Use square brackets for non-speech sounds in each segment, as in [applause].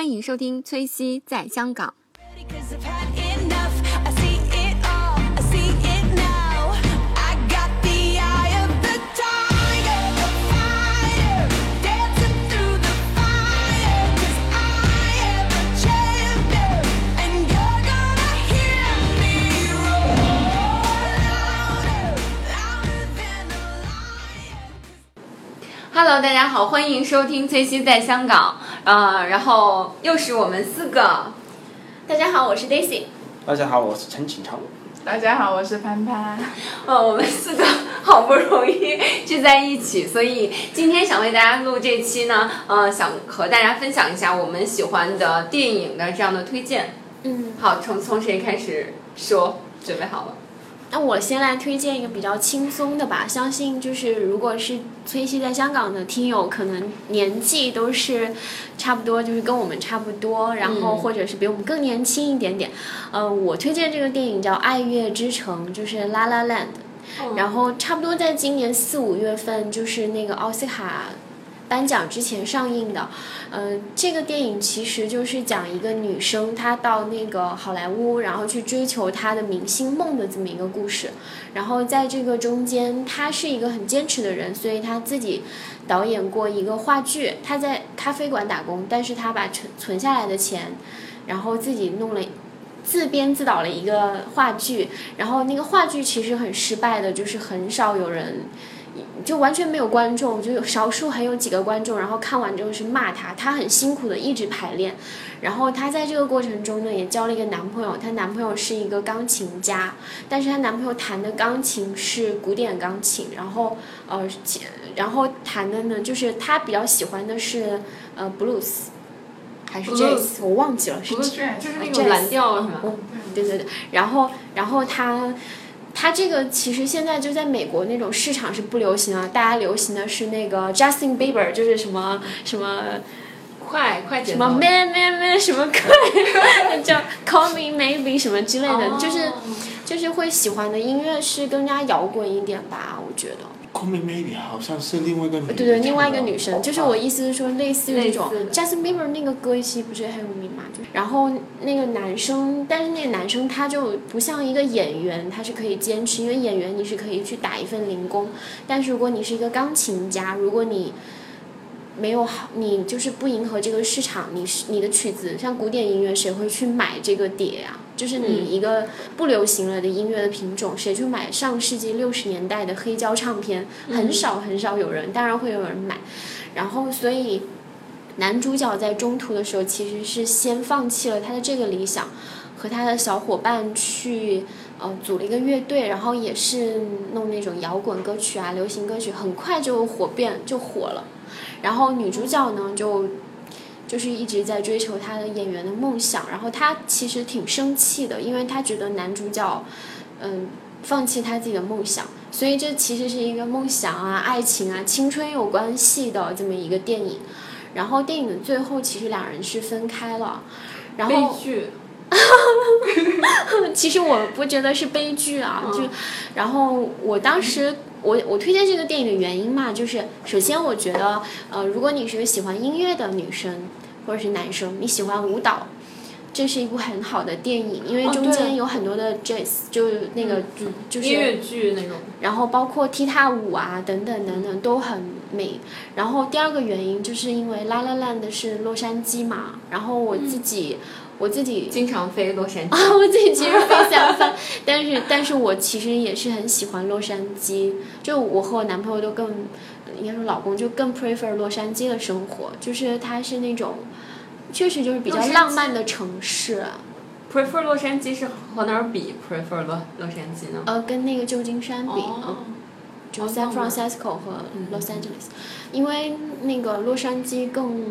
欢迎收听崔西在香港。Hello，大家好，欢迎收听崔西在香港。呃，然后又是我们四个。大家好，我是 Daisy。大家好，我是陈景超。大家好，我是潘潘。呃，我们四个好不容易聚在一起，所以今天想为大家录这期呢，呃，想和大家分享一下我们喜欢的电影的这样的推荐。嗯，好，从从谁开始说？准备好了。那我先来推荐一个比较轻松的吧，相信就是如果是崔西在香港的听友，可能年纪都是差不多，就是跟我们差不多，然后嗯或者是比我们更年轻一点点。呃，我推荐这个电影叫《爱乐之城》，就是《La La Land》。然后差不多在今年四五月份，就是那个奥斯卡颁奖之前上映的。嗯、这个电影其实就是讲一个女生，她到那个好莱坞，然后去追求她的明星梦的这么一个故事。然后在这个中间，她是一个很坚持的人，所以她自己导演过一个话剧。她在咖啡馆打工，但是她把存存下来的钱，然后自己弄了。自编自导了一个话剧，然后那个话剧其实很失败的，就是很少有人，就完全没有观众，就有少数还有几个观众，然后看完之后是骂他，他很辛苦的一直排练，然后他在这个过程中呢也交了一个男朋友，她男朋友是一个钢琴家，但是她男朋友弹的钢琴是古典钢琴，然后呃，然后弹的呢就是他比较喜欢的是呃 blues。还是 jazz，我忘记了，是不是就是那 jazz 种蓝调是吗？嗯，对对对，然后然后他。他这个其实现在就在美国那种市场是不流行啊，大家流行的是那个 Justin Bieber，就是什么什么快快节什么奏。man man man 什么快，[laughs] 叫 Call Me Maybe 什么之类的，就是哦就是会喜欢的音乐是更加摇滚一点吧，我觉得。Call Me Maybe 好像是另外一个女的对对，另外一个女生，就是我意思是说，类似于这种 Justin Bieber 那个歌其实不是很有名嘛，就然后那个男生，但是那个男生他就不像一个演员，他是可以坚持，因为演员你是可以去打一份零工，但是如果你是一个钢琴家，如果你没有好，你就是不迎合这个市场，你是你的曲子像古典音乐，谁会去买这个碟呀、就是你一个不流行了的音乐的品种，谁去买上世纪六十年代的黑胶唱片？很少很少有人，当然会有人买。然后所以男主角在中途的时候，其实是先放弃了他的这个理想，和他的小伙伴去呃组了一个乐队，然后也是弄那种摇滚歌曲啊、流行歌曲，很快就火遍就火了。然后女主角呢就。就是一直在追求她的演员的梦想，然后她其实挺生气的，因为她觉得男主角，嗯，放弃他自己的梦想，所以这其实是一个梦想啊、爱情啊、青春有关系的这么一个电影。然后电影的最后，其实两人是分开了，然悲后剧。[laughs] 其实我不觉得是悲剧啊，嗯就然后我当时我我推荐这个电影的原因嘛，就是首先我觉得呃，如果你是个喜欢音乐的女生或者是男生，你喜欢舞蹈。这是一部很好的电影，因为中间有很多的 jazz，、就是那个、嗯就是音乐剧那种。然后包括踢踏舞啊等等等等都很美。然后第二个原因就是因为《La La Land》是洛杉矶嘛，然后我自己、我自己经常飞洛杉矶。[laughs] 啊，我自己其实非常 fan，但是但是我其实也是很喜欢洛杉矶，就我和我男朋友都更，应该说老公就更 prefer 洛杉矶的生活，就是它是那种，确实就是比较浪漫的城市，prefer 洛杉矶是和哪儿比 prefer 洛洛杉矶呢？呃，跟那个旧金山比，哦嗯，就哦。San Francisco 和嗯。Los Angeles，、因为那个洛杉矶更，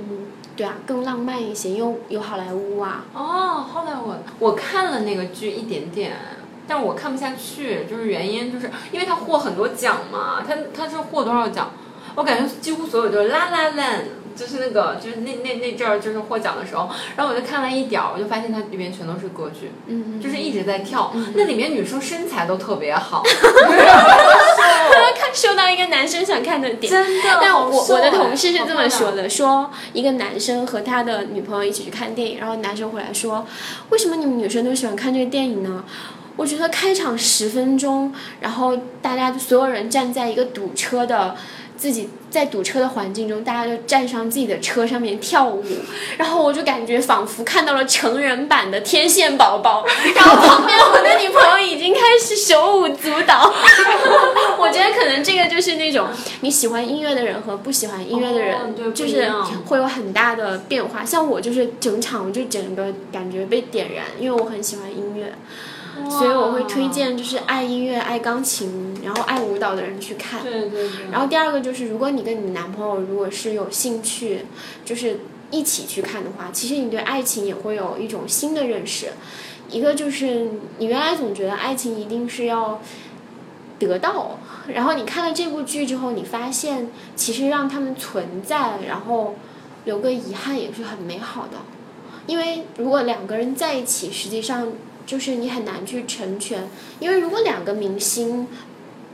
对啊，更浪漫一些，有有好莱坞啊，哦，后来我我看了那个剧一点点，但我看不下去，就是原因就是因为他获很多奖嘛，他他是获多少奖？我感觉几乎所有都是 La La Land，就是那个就是那那那阵儿就是获奖的时候，然后我就看了一点儿，我就发现它里面全都是歌剧，嗯，就是一直在跳，那里面女生身材都特别好，[laughs] 看说到一个男生想看的点，真的但我我的哎同事是这么说的，说一个男生和他的女朋友一起去看电影，然后男生回来说，为什么你们女生都喜欢看这个电影呢？我觉得开场十分钟，然后大家所有人站在一个堵车的。自己在堵车的环境中，大家就站上自己的车上面跳舞，然后我就感觉仿佛看到了成人版的天线宝宝，然后旁边我的女朋友已经开始手舞足蹈。[laughs] 我觉得可能这个就是那种你喜欢音乐的人和不喜欢音乐的人，就是会有很大的变化。像我就是整场我就整个感觉被点燃，因为我很喜欢音乐，所以我会推荐就是爱音乐、爱钢琴，然后爱舞蹈的人去看。对对对，然后第二个就是，如果你跟你男朋友如果是有兴趣，就是一起去看的话，其实你对爱情也会有一种新的认识。一个就是你原来总觉得爱情一定是要得到，然后你看了这部剧之后，你发现其实让他们存在，然后留个遗憾也是很美好的。因为如果两个人在一起，实际上就是你很难去成全，因为如果两个明星，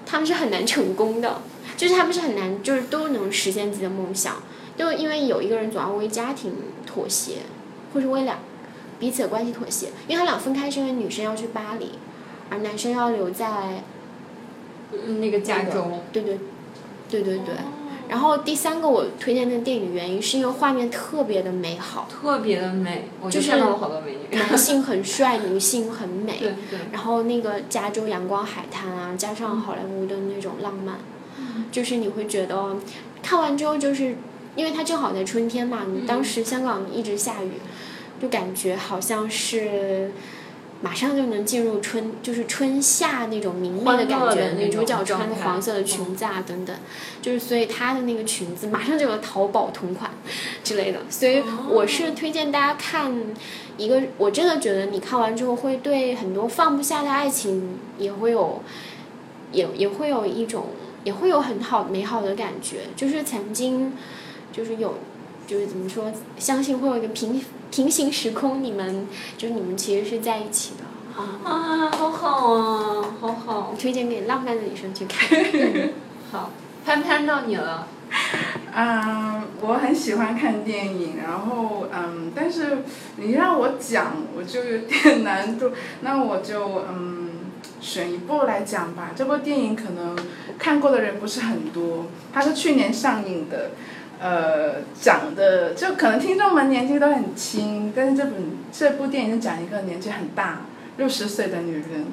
他们是很难成功的。就是他们是很难，就是都能实现自己的梦想，就因为有一个人总要为家庭妥协，或是为两彼此的关系妥协。因为他俩分开是因为女生要去巴黎，而男生要留在嗯那个加州，对对对对对。然后第三个我推荐的电影原因是因为画面特别的美好，特别的美，我就就是看到了好多美女。男性很帅，女性很美。[laughs] 对对，然后那个加州阳光海滩啊，加上好莱坞的那种浪漫，就是你会觉得看完之后，就是因为它正好在春天嘛，你当时香港一直下雨，就感觉好像是马上就能进入春，就是春夏那种明媚的感觉。女主角穿的种状态黄色的裙子啊，等等，就是所以她的那个裙子马上就有淘宝同款之类的，所以我是推荐大家看一个，我真的觉得你看完之后会对很多放不下的爱情也会有，也也会有一种，也会有很好美好的感觉，就是曾经，就是有，就是怎么说，相信会有一个平平行时空，你们就是你们其实是在一起的。啊，啊，好好啊，好好。推荐给浪漫的女生去看。[laughs] 好，潘潘到你了。嗯，我很喜欢看电影，然后嗯，但是你让我讲，我就有点 [laughs] 难度。那我就嗯，选一部来讲吧。这部电影可能看过的人不是很多，它是去年上映的。呃，讲的就可能听众们年纪都很轻，但是这本这部电影是讲一个年纪很大，六十岁的女人。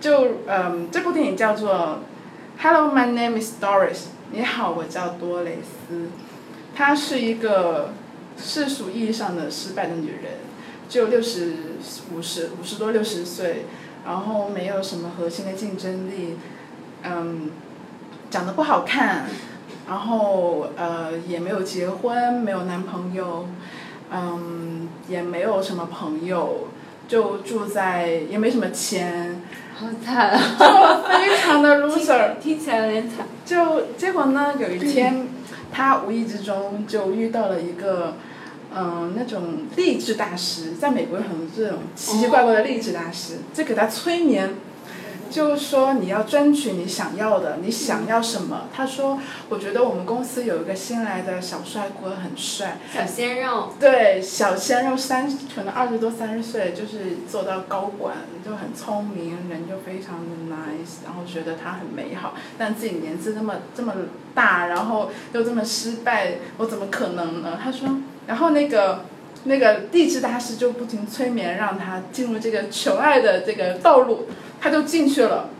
就嗯，这部电影叫做《Hello, my name is Doris》。你好，我叫多蕾丝。她是一个世俗意义上的失败的女人，就六十五十五十多六十岁，然后没有什么核心的竞争力，嗯，长得不好看，然后呃也没有结婚，没有男朋友，嗯，也没有什么朋友，就住在也没什么钱，好惨啊！就非常的 [laughs] loser。听起来有点惨。就结果呢，有一天，他无意之中就遇到了一个，嗯、那种励志大师，在美国有很多这种奇奇怪怪的励志大师，就给他催眠，就是说你要争取你想要的，你想要什么？他说，我觉得我们公司有一个新来的小帅哥很帅，小鲜肉，对，小鲜肉三十可能二十多三十岁，就是做到高管，就很聪明，人就非常的 nice，然后觉得他很美好，但自己年纪这么这么大，然后又这么失败，我怎么可能呢？他说，然后那个那个励志大师就不停催眠，让他进入这个求爱的这个道路，他就进去了。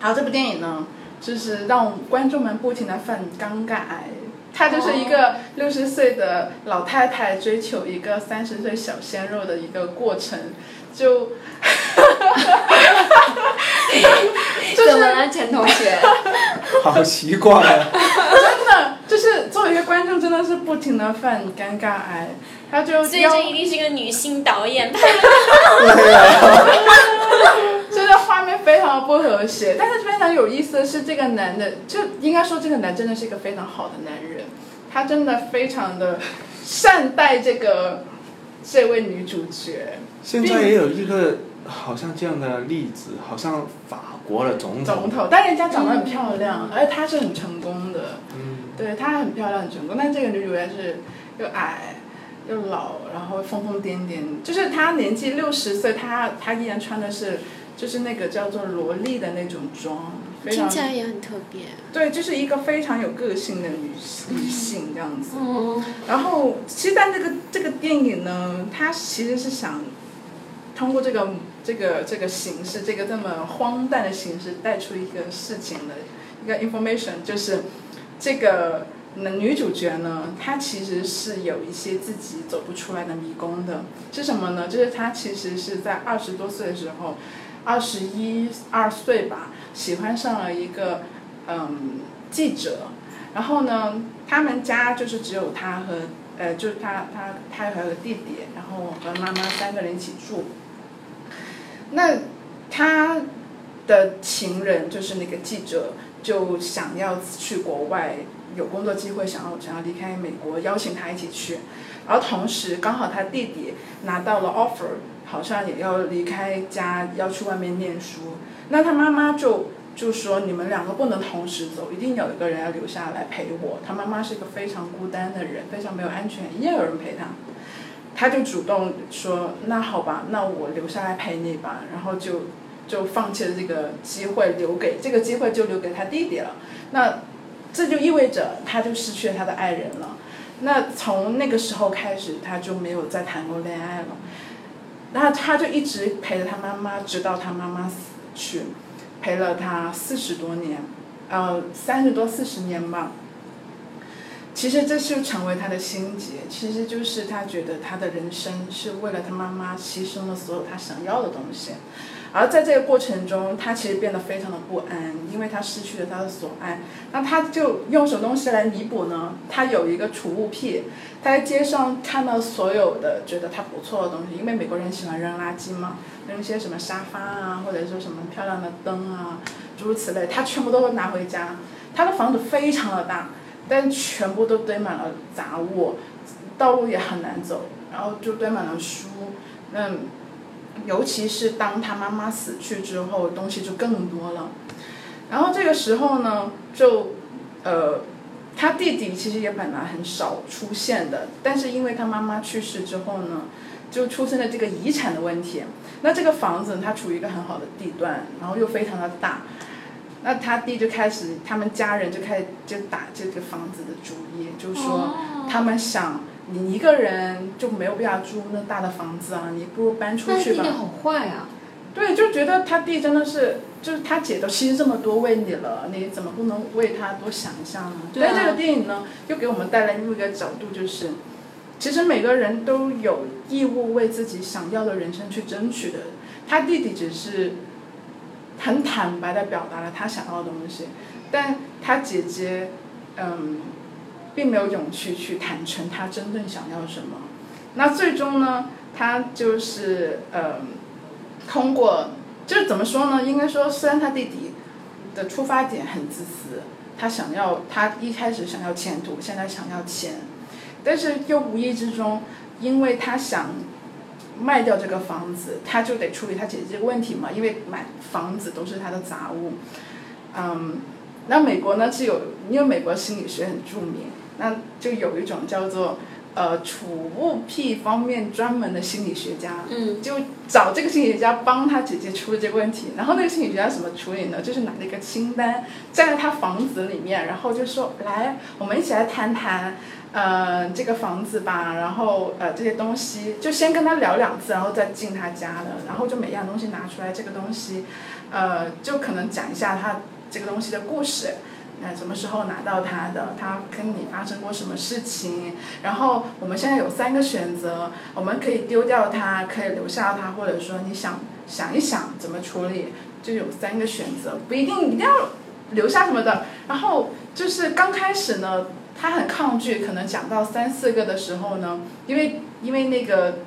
然后这部电影呢，就是让观众们不停的犯尴尬癌。他就是一个六十岁的老太太追求一个三十岁小鲜肉的一个过程，就，就是怎么了，陈同学？[laughs] 好奇怪啊！真的就是作为一个观众，真的是不停的犯尴尬癌，他就所以这一定是一个女性导演拍的 [laughs] 非常不和谐，但是非常有意思的是，这个男的就应该说这个男真的是一个非常好的男人，他真的非常的善待这个这位女主角。现在也有一个好像这样的例子，好像法国的总统，总统，但人家长得很漂亮，而且她是很成功的，嗯，对她很漂亮很成功，但这个女主角是又矮又老，然后疯疯癫癫，就是她年纪六十岁，她她依然穿的是就是那个叫做萝莉的那种妆，非听常起来也很特别。对，就是一个非常有个性的女女性这样子。嗯，然后，其实在这个这个电影呢，它其实是想通过这个这个这个形式，这个这么荒诞的形式，带出一个事情的一个 information，就是这个女主角呢，她其实是有一些自己走不出来的迷宫的。是什么呢？就是她其实是在二十多岁的时候，二十一二岁吧，喜欢上了一个嗯记者。然后呢，他们家就是只有他和呃，就是他他他还有个弟弟，然后和妈妈三个人一起住。那他的情人就是那个记者，就想要去国外有工作机会，想要想要离开美国，邀请他一起去。而同时，刚好他弟弟拿到了 offer，好像也要离开家，要去外面念书。那他妈妈就就说你们两个不能同时走，一定有一个人要留下来陪我。他妈妈是一个非常孤单的人，非常没有安全，也有人陪他。他就主动说：“那好吧，那我留下来陪你吧。”然后就就放弃了这个机会，留给这个机会就留给他弟弟了。那这就意味着他就失去了他的爱人了。那从那个时候开始，他就没有再谈过恋爱了。那他就一直陪着他妈妈，直到他妈妈死去，陪了他四十多年，呃，三十多四十年吧。其实这就成为他的心结，其实就是他觉得他的人生是为了他妈妈牺牲了所有他想要的东西，而在这个过程中，他其实变得非常的不安，因为他失去了他的所爱。那他就用什么东西来弥补呢？他有一个储物癖，他在街上看到所有的觉得他不错的东西，因为美国人喜欢扔垃圾嘛，扔一些什么沙发啊，或者说什么漂亮的灯啊，诸如此类，他全部都拿回家。他的房子非常的大。但全部都堆满了杂物，道路也很难走，然后就堆满了书。那尤其是当他妈妈死去之后，东西就更多了。然后这个时候呢，就呃，他弟弟其实也本来很少出现的，但是因为他妈妈去世之后呢，就出现了这个遗产的问题。那这个房子它处于一个很好的地段，然后又非常的大。那他弟就开始，他们家人就开始就打这个房子的主意，就说他们想你一个人就没有必要住那大的房子啊，你不如搬出去吧。但弟弟好坏啊！对，就觉得他弟真的是，就是他姐都牺牲这么多为你了，你怎么不能为他多想一下呢？对啊但这个电影呢，又给我们带来另一个角度，就是其实每个人都有义务为自己想要的人生去争取的。他弟弟只是很坦白的表达了他想要的东西，但他姐姐，嗯，并没有勇气去坦诚他真正想要什么。那最终呢，他就是呃，通过就是怎么说呢？应该说，虽然他弟弟的出发点很自私，他想要他一开始想要前途，现在想要钱，但是又无意之中，因为他想卖掉这个房子，他就得处理他姐姐这个问题嘛，因为买房子都是他的杂物。嗯，那美国呢是有，因为美国心理学很著名，那就有一种叫做呃储物癖方面专门的心理学家，嗯，就找这个心理学家帮他姐姐出了这个问题。然后那个心理学家怎么处理呢？就是拿了一个清单，站在他房子里面，然后就说：“来，我们一起来谈谈。”呃，这个房子吧，然后呃这些东西，就先跟他聊两次，然后再进他家的，然后就每样东西拿出来，这个东西，呃，就可能讲一下他这个东西的故事，那什么时候拿到它的，他跟你发生过什么事情，然后我们现在有三个选择，我们可以丢掉它，可以留下它，或者说你想想一想怎么处理，就有三个选择，不一定一定要留下什么的。然后就是刚开始呢，他很抗拒，可能讲到三四个的时候呢，因为因为那个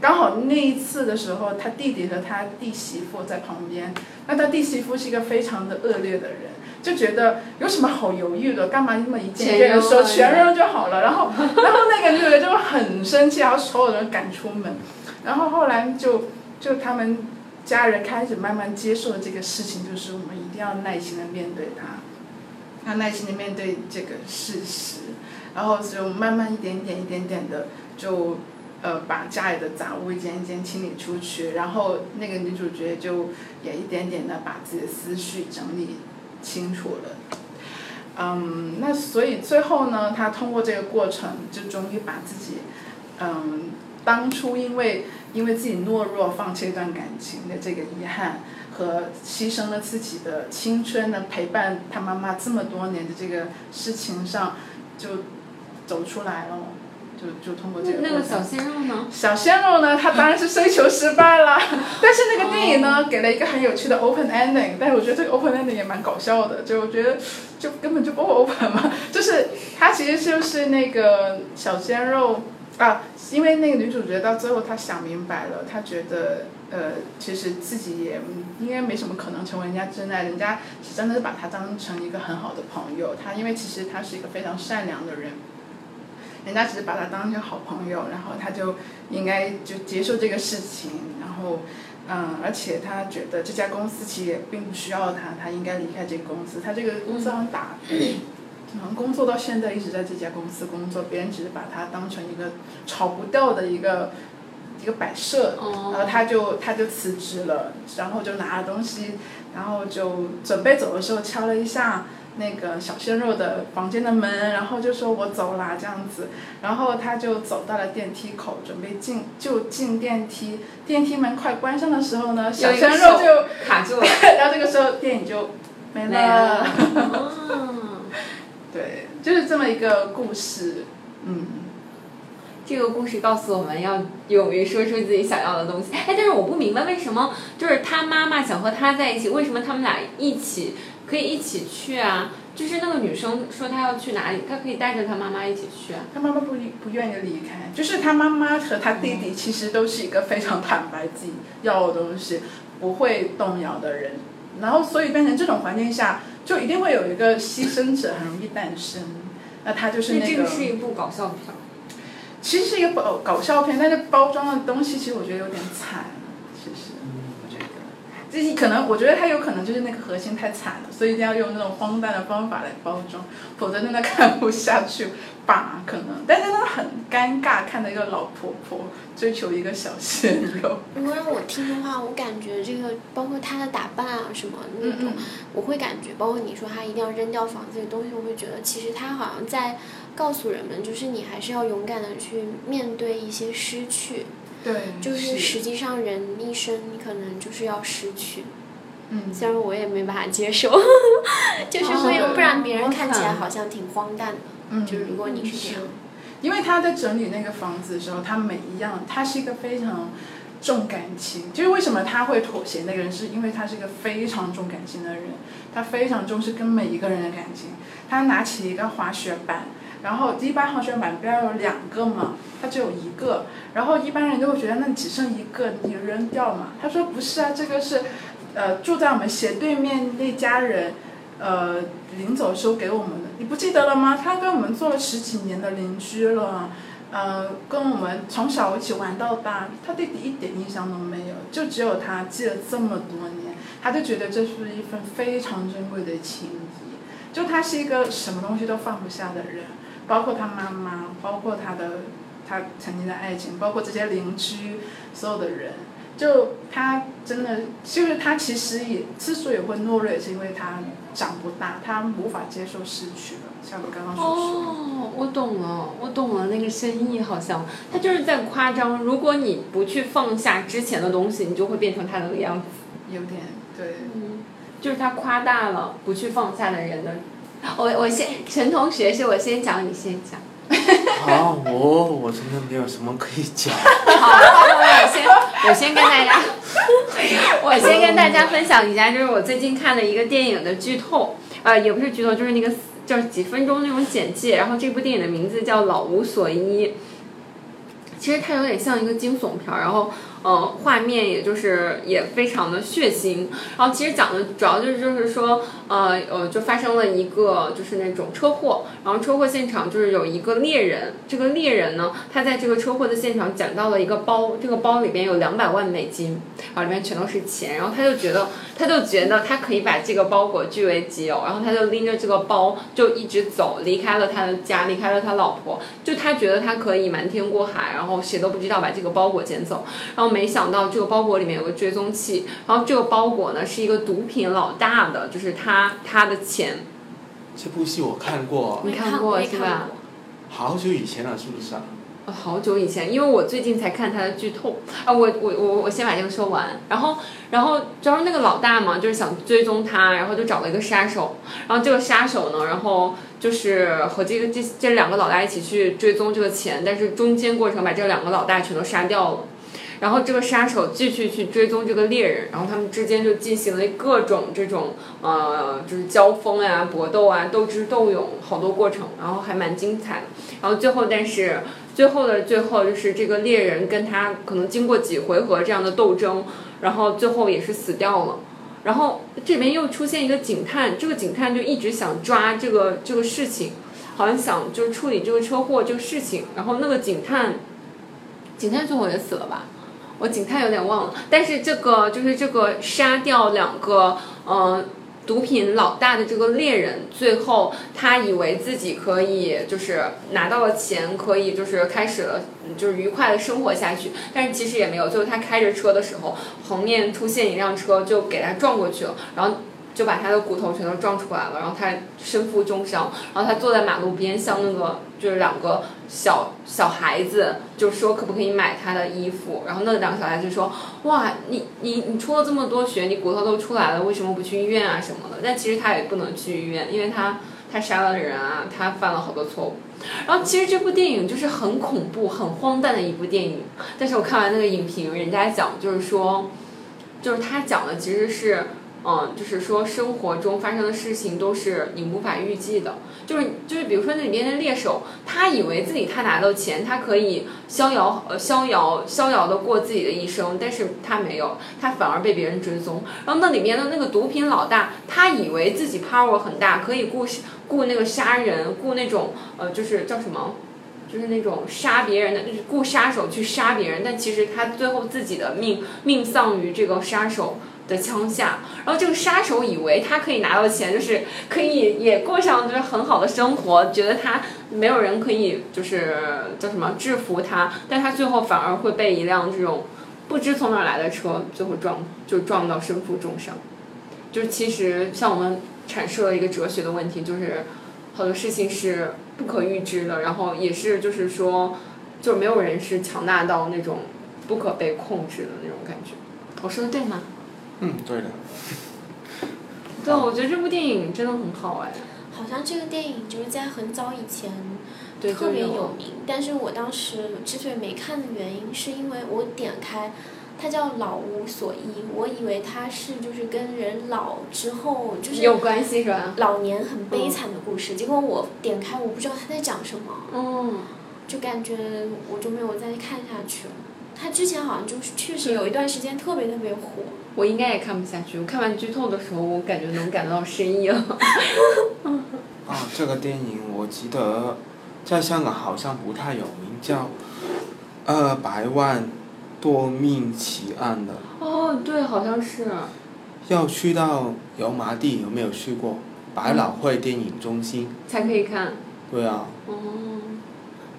刚好那一次的时候，他弟弟和他弟媳妇在旁边，那他弟媳妇是一个非常的恶劣的人。就觉得有什么好犹豫的，干嘛那么一件一件的说全扔就好了？然后，[laughs] 然后那个女的就很生气，然后所有人赶出门。然后后来就就他们家人开始慢慢接受这个事情，就是我们一定要耐心的面对它，要耐心的面对这个事实，然后就慢慢一点点一点点的就。呃，把家里的杂物一件一件清理出去，然后那个女主角就也一点点的把自己的思绪整理清楚了。嗯，那所以最后呢，他通过这个过程，就终于把自己，嗯，当初因为因为自己懦弱放弃一段感情的这个遗憾，和牺牲了自己的青春的陪伴他妈妈这么多年的这个事情上，就走出来了。就就通过这个那个小鲜肉呢？小鲜肉呢，他当然是追求失败了。[laughs] 但是那个电影呢，给了一个很有趣的 open ending，但是我觉得这个 open ending 也蛮搞笑的，就我觉得就根本就不 open 嘛，就是他其实就是那个小鲜肉啊，因为那个女主角到最后她想明白了，她觉得呃，其实自己也应该没什么可能成为人家真爱，人家是真的是把她当成一个很好的朋友，她因为其实她是一个非常善良的人。人家只是把他当成好朋友，然后他就应该就接受这个事情，然后，嗯，而且他觉得这家公司其实也并不需要他，他应该离开这个公司。他这个公司好像打，可能工作到现在一直在这家公司工作，别人只是把他当成一个炒不掉的一个一个摆设，哦然后他就他就辞职了，然后就拿了东西，然后就准备走的时候敲了一下。那个小鲜肉的房间的门，然后就说我走啦这样子，然后他就走到了电梯口，准备进就进电梯，电梯门快关上的时候呢，小鲜肉就，卡住了。[laughs] 然后这个时候电影就没没了。[laughs] 对，就是这么一个故事，嗯，这个故事告诉我们要勇于说出自己想要的东西。哎，但是我不明白为什么就是他妈妈想和他在一起，为什么他们俩一起可以一起去啊？就是那个女生说她要去哪里，她可以带着她妈妈一起去啊。她妈妈不不愿意离开，就是她妈妈和她弟弟其实都是一个非常坦白自己要的东西，不会动摇的人，然后所以变成这种环境下，就一定会有一个牺牲者很容易诞生，那他就是那个这个是一部搞笑片。其实是一个搞搞笑片，但是包装的东西其实我觉得有点惨，这可能我觉得他有可能就是那个核心太惨了，所以一定要用那种荒诞的方法来包装，否则真的 [laughs] 看不下去吧？可能，但是真的很尴尬，看到一个老婆婆追求一个小鲜肉，如果让我听的话，我感觉这个包括她的打扮啊什么那种，嗯嗯我会感觉，包括你说她一定要扔掉房子的东西，我会觉得其实她好像在告诉人们，就是你还是要勇敢的去面对一些失去，对，就是实际上人一生你可能就是要失去，嗯，虽然我也没办法接受，[laughs] 就是会哦不然别人看起来好像挺荒诞的，嗯就是如果你是这样。因为他在整理那个房子的时候，他每一样，他是一个非常重感情。就是为什么他会妥协那个人，是因为他是一个非常重感情的人，他非常重视跟每一个人的感情。他拿起一个滑雪板，然后一般好像买不要有两个嘛，他只有一个，然后一般人就会觉得那只剩一个，你扔掉嘛。他说不是啊，这个是，呃，住在我们斜对面那家人。呃，临走时候给我们的，你不记得了吗？他跟我们做了十几年的邻居了，呃，跟我们从小一起玩到大，他弟弟一点印象都没有，就只有他记了这么多年，他就觉得这是一份非常珍贵的情谊，就他是一个什么东西都放不下的人，包括他妈妈，包括他的他曾经的爱情，包括这些邻居，所有的人。就他真的，就是他其实也之所以会懦弱，也是因为他长不大，他无法接受失去了。像你刚刚所说，哦，我懂了，我懂了那个深意，好像他就是在夸张。如果你不去放下之前的东西，你就会变成他那个样子。有点对，嗯，就是他夸大了不去放下的人的。[laughs] 我我先陈同学是我先讲，你先讲。好，[laughs] 我我真的没有什么可以讲。[laughs] 好，那我先我先跟大家，我先跟大家分享一下，就是我最近看的一个电影的剧透，呃，也不是剧透，就是那个就是几分钟那种简介。然后这部电影的名字叫《老无所依》，其实它有点像一个惊悚片儿。然后呃，画面也就是也非常的血腥。然后其实讲的主要就是就是说，呃呃，就发生了一个就是那种车祸，然后车祸现场就是有一个猎人，这个猎人呢，他在这个车祸的现场捡到了一个包，这个包里边有两百万美金，然后里面全都是钱，然后他就觉得他就觉得他可以把这个包裹据为己有，然后他就拎着这个包就一直走，离开了他的家，离开了他老婆，就他觉得他可以瞒天过海，然后谁都不知道把这个包裹捡走，然后没想到这个包裹里面有个追踪器，然后这个包裹呢是一个毒品老大的，就是他他的钱，这部戏我看过，你看过是吧。好久以前了，是不是啊？呃好久以前，因为我最近才看他的剧透啊，我我我我先把这个说完，然后然后主要是那个老大嘛，就是想追踪他，然后就找了一个杀手，然后这个杀手呢，然后就是和这个这这两个老大一起去追踪这个钱，但是中间过程把这两个老大全都杀掉了。然后这个杀手继续去追踪这个猎人，然后他们之间就进行了各种这种呃，就是交锋啊、搏斗啊、斗智斗勇好多过程，然后还蛮精彩的。然后最后，但是最后的最后，就是这个猎人跟他可能经过几回合这样的斗争，然后最后也是死掉了。然后这里面又出现一个警探，这个警探就一直想抓这个这个事情，好像想就是处理这个车祸这个事情。然后那个警探，警探最后也死了吧？我警探有点忘了，但是这个就是这个杀掉两个呃毒品老大的这个猎人，最后他以为自己可以就是拿到了钱，可以就是开始了就是愉快的生活下去，但是其实也没有。最后他开着车的时候，横面出现一辆车就给他撞过去了，然后。就把他的骨头全都撞出来了，然后他身负重伤，然后他坐在马路边，向那个就是两个小小孩子就说可不可以买他的衣服，然后那两个小孩子说，哇，你你你出了这么多血，你骨头都出来了，为什么不去医院啊什么的？但其实他也不能去医院，因为他他杀了人啊，他犯了好多错误。然后其实这部电影就是很恐怖、很荒诞的一部电影，但是我看完那个影评，人家讲就是说，就是他讲的其实是。嗯，就是说生活中发生的事情都是你无法预计的，就是就是比如说那里面的猎手，他以为自己他拿到钱，他可以逍遥呃逍遥逍遥的过自己的一生，但是他没有，他反而被别人追踪。然后那里面的那个毒品老大，他以为自己 power 很大，可以雇雇那个杀人，雇那种呃就是叫什么？就是那种杀别人的，雇杀手去杀别人，但其实他最后自己的命命丧于这个杀手的枪下。然后这个杀手以为他可以拿到钱，就是可以也过上就是很好的生活，觉得他没有人可以就是叫什么制服他，但他最后反而会被一辆这种不知从哪来的车最后撞就撞到身负重伤。就其实像我们阐述了一个哲学的问题，就是好多事情是不可预知的，然后也是就是说，就没有人是强大到那种不可被控制的那种感觉。我说的对吗？嗯，对的。对，我觉得这部电影真的很好哎。好像这个电影就是在很早以前，特别有名，但是我当时之所以没看的原因，是因为我点开，它叫《老无所依》，我以为它是就是跟人老之后就是有关系是吧？老年很悲惨的故事，结果我点开我不知道他在讲什么，嗯，就感觉我就没有再看下去了。他之前好像就是确实有一段时间特别特别火，我应该也看不下去。我看完剧透的时候，我感觉能感到深意了。[laughs] 啊，这个电影我记得在香港好像不太有名，叫《二百万夺命奇案》的。哦，对，好像是。要去到油麻地，有没有去过？百老汇电影中心。才可以看。对啊，哦，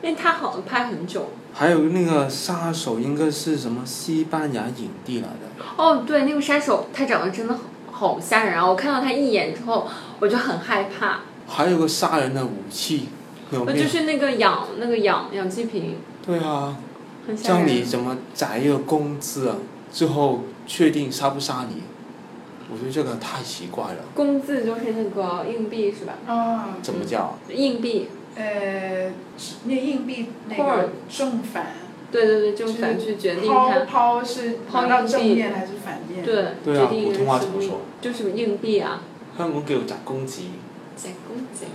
因为他好像拍很久。还有那个杀手应该是什么西班牙影帝来的。哦，对，那个杀手他长得真的好好吓人啊！我看到他一眼之后，我就很害怕。还有个杀人的武器，有没有？呃就是那个氧那个氧氧气瓶，对啊，很吓人。叫你怎么宰一个公资啊？最后确定杀不杀你？我觉得这个太奇怪了。工字就是那个硬币是吧？啊，怎么叫？硬币，呃，那硬币那个正反，对对对，正就是反去决定抛它。抛是抛到正面还是反面？对，对啊普通话怎么说就是硬币啊，香港叫砸公子。假公鸡，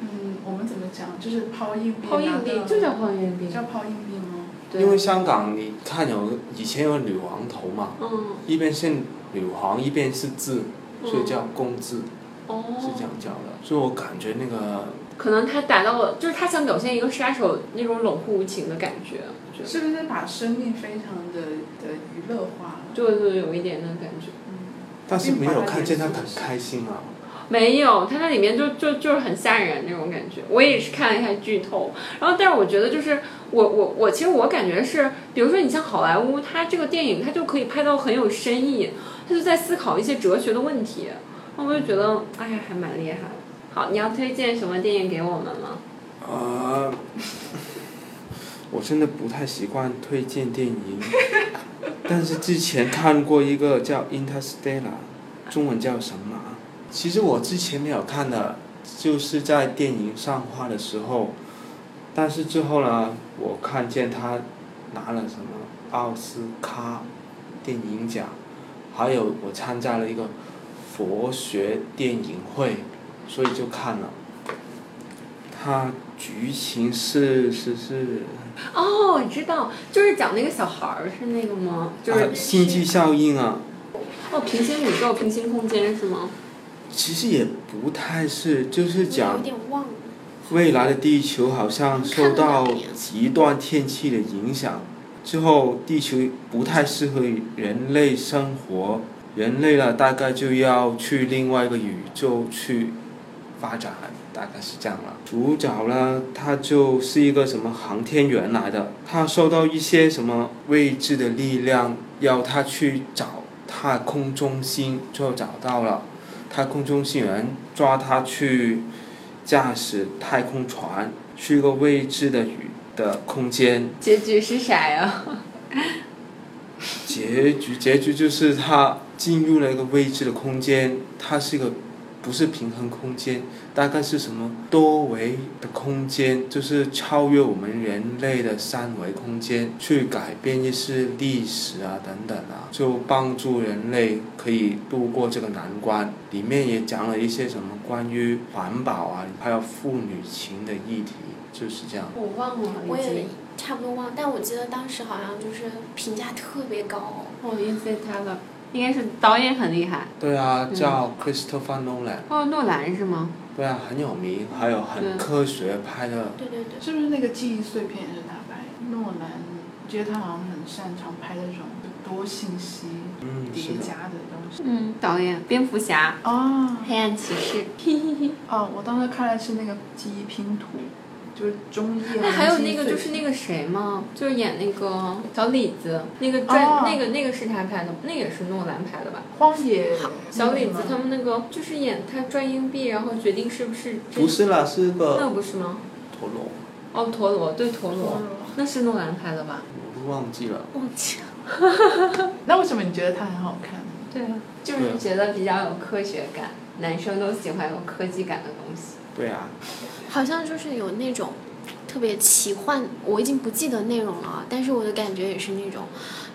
嗯，我们怎么讲？就是抛硬币，抛硬币就叫抛硬币。叫抛硬币吗？对因为香港你看有以前有女王头嘛，嗯一边是女皇，一边是字，所以叫公字，哦，是这样叫的。所以我感觉那个可能他达到了，就是他想表现一个杀手那种冷酷无情的感觉，是不是把生命非常的的娱乐化了？对对，有一点那感觉。但是没有看见他很开心啊。没有，他在里面就就就是很吓人那种感觉。我也是看了一下剧透，然后但是我觉得就是我我我其实我感觉是，比如说你像好莱坞，他这个电影他就可以拍到很有深意，他就在思考一些哲学的问题，那我就觉得哎呀还蛮厉害的。好，你要推荐什么电影给我们吗？呃，[laughs] 我真的不太习惯推荐电影，但是之前看过一个叫《Interstellar》，中文叫什么？其实我之前没有看的，就是在电影上画的时候，但是之后呢，我看见他拿了什么奥斯卡电影奖，还有我参加了一个佛学电影会，所以就看了。它剧情是是是，哦，我知道，就是讲那个小孩儿是那个吗？就是、啊，星际效应啊，哦，平行宇宙、平行空间是吗？其实也不太是，就是有讲点忘了。未来的地球好像受到极端天气的影响，之后地球不太适合人类生活，人类了大概就要去另外一个宇宙去发展，大概是这样了。主角呢，他就是一个什么航天员来的，他受到一些什么未知的力量，要他去找太空中心，最后找到了，太空中心人抓他去。驾驶太空船去一个未知的宇的空间，结局是啥呀？结局结局就是他进入了一个未知的空间，他是一个不是平衡空间，大概是什么多维的空间，就是超越我们人类的三维空间，去改变一些历史啊等等啊，就帮助人类可以度过这个难关。里面也讲了一些什么关于环保啊，还有父女情的议题，就是这样。我忘了，我也。差不多忘，但我记得当时好像就是评价特别高。哦 c e t a 应该是导演很厉害。对啊，嗯叫 Christopher Nolan。哦，诺兰是吗？对啊，很有名，还有很科学拍的。对对对，是不是那个记忆碎片也是他拍的？诺兰，我觉得他好像很擅长拍那种多信息嗯。叠加的东西。嗯，导演蝙蝠侠、哦黑暗骑士，嘿嘿嘿。哦，我当时看的是那个记忆拼图，就是中叶。那还有那个就是那个谁吗，就是演那个小李子，那个专、哦那个那个是他拍的，那也是诺兰拍的吧？荒野小李子他们们那个就是演他赚硬币，然后决定是不是真不是啦，是那个那不是吗？陀螺，哦，陀螺对陀螺，那是诺兰拍的吧？我都忘记了。忘记了。[laughs] 那为什么你觉得它很好看？对啊，就是觉得比较有科学感，男生都喜欢有科技感的东西。对啊，好像就是有那种特别奇幻，我已经不记得内容了啊，但是我的感觉也是那种，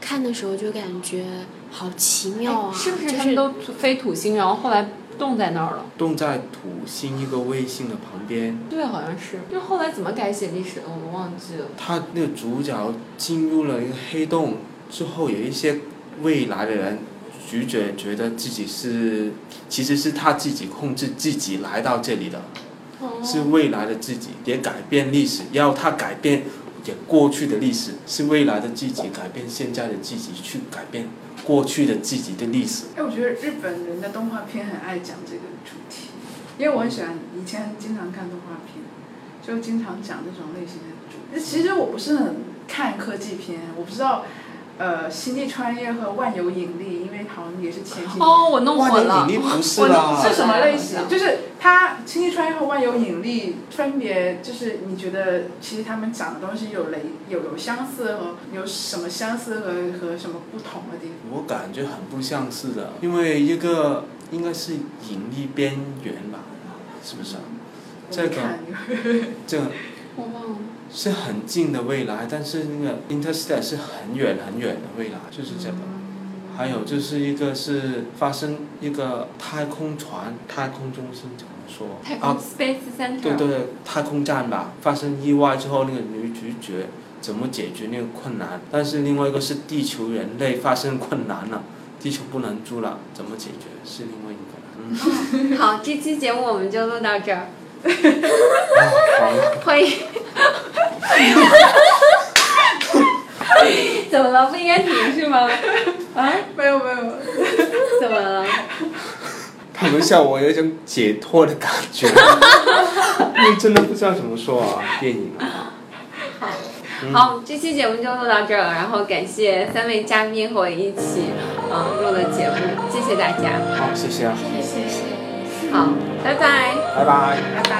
看的时候就感觉好奇妙啊，哎是不是他们都飞土星，然后后来冻在那儿了？冻在土星一个卫星的旁边。对，好像是。就后来怎么改写历史的，我都忘记了。他那个主角进入了一个黑洞之后，有一些未来的人，主角觉得自己是，其实是他自己控制自己来到这里的，哦是未来的自己，也改变历史，要他改变也过去的历史，是未来的自己改变现在的自己，去改变过去的自己的历史。哎，我觉得日本人的动画片很爱讲这个主题，因为我很喜欢，以前经常看动画片，就经常讲这种类型的主题。其实我不是很看科技片，我不知道，呃，星际穿越和万有引力，因为好像也是前几年。哦，我弄万混了有引。力不是我啦，是什么类型？啊就是它星际穿越和万有引力分别就是你觉得其实他们讲的东西有雷有有相似和有什么相似和和什么不同的地方？我感觉很不相似的，因为一个应该是引力边缘吧，是不是啊？这个这个我忘了。是很近的未来，但是那个 Interstellar 是很远很远的未来，就是这个。还有就是一个是发生一个太空船，太空中心怎么说？太空啊，Space Center。对对对，太空站吧，发生意外之后，那个女主角怎么解决那个困难，但是另外一个是地球人类发生困难了，地球不能住了，怎么解决是另外一个。嗯，[laughs] 好，这期节目我们就录到这儿，[laughs] [laughs] 欢迎。[laughs] 怎么了？不应该停是吗？啊？没有没有，怎么了？他们笑我有一种解脱的感觉，[laughs] 因为真的不知道怎么说啊，电影啊。好，这期节目就录到这儿了，然后感谢三位嘉宾和我一起嗯录的节目，谢谢大家。好，谢谢啊，谢谢。好，拜拜。拜拜。拜拜。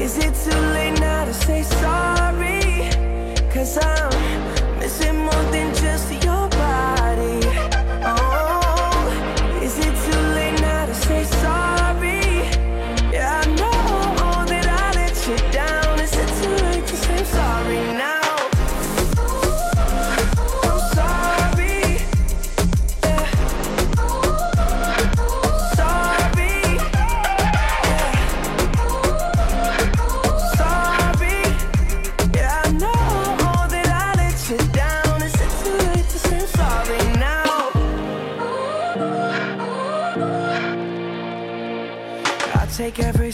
Is it too late now to say sorry? Cause I'm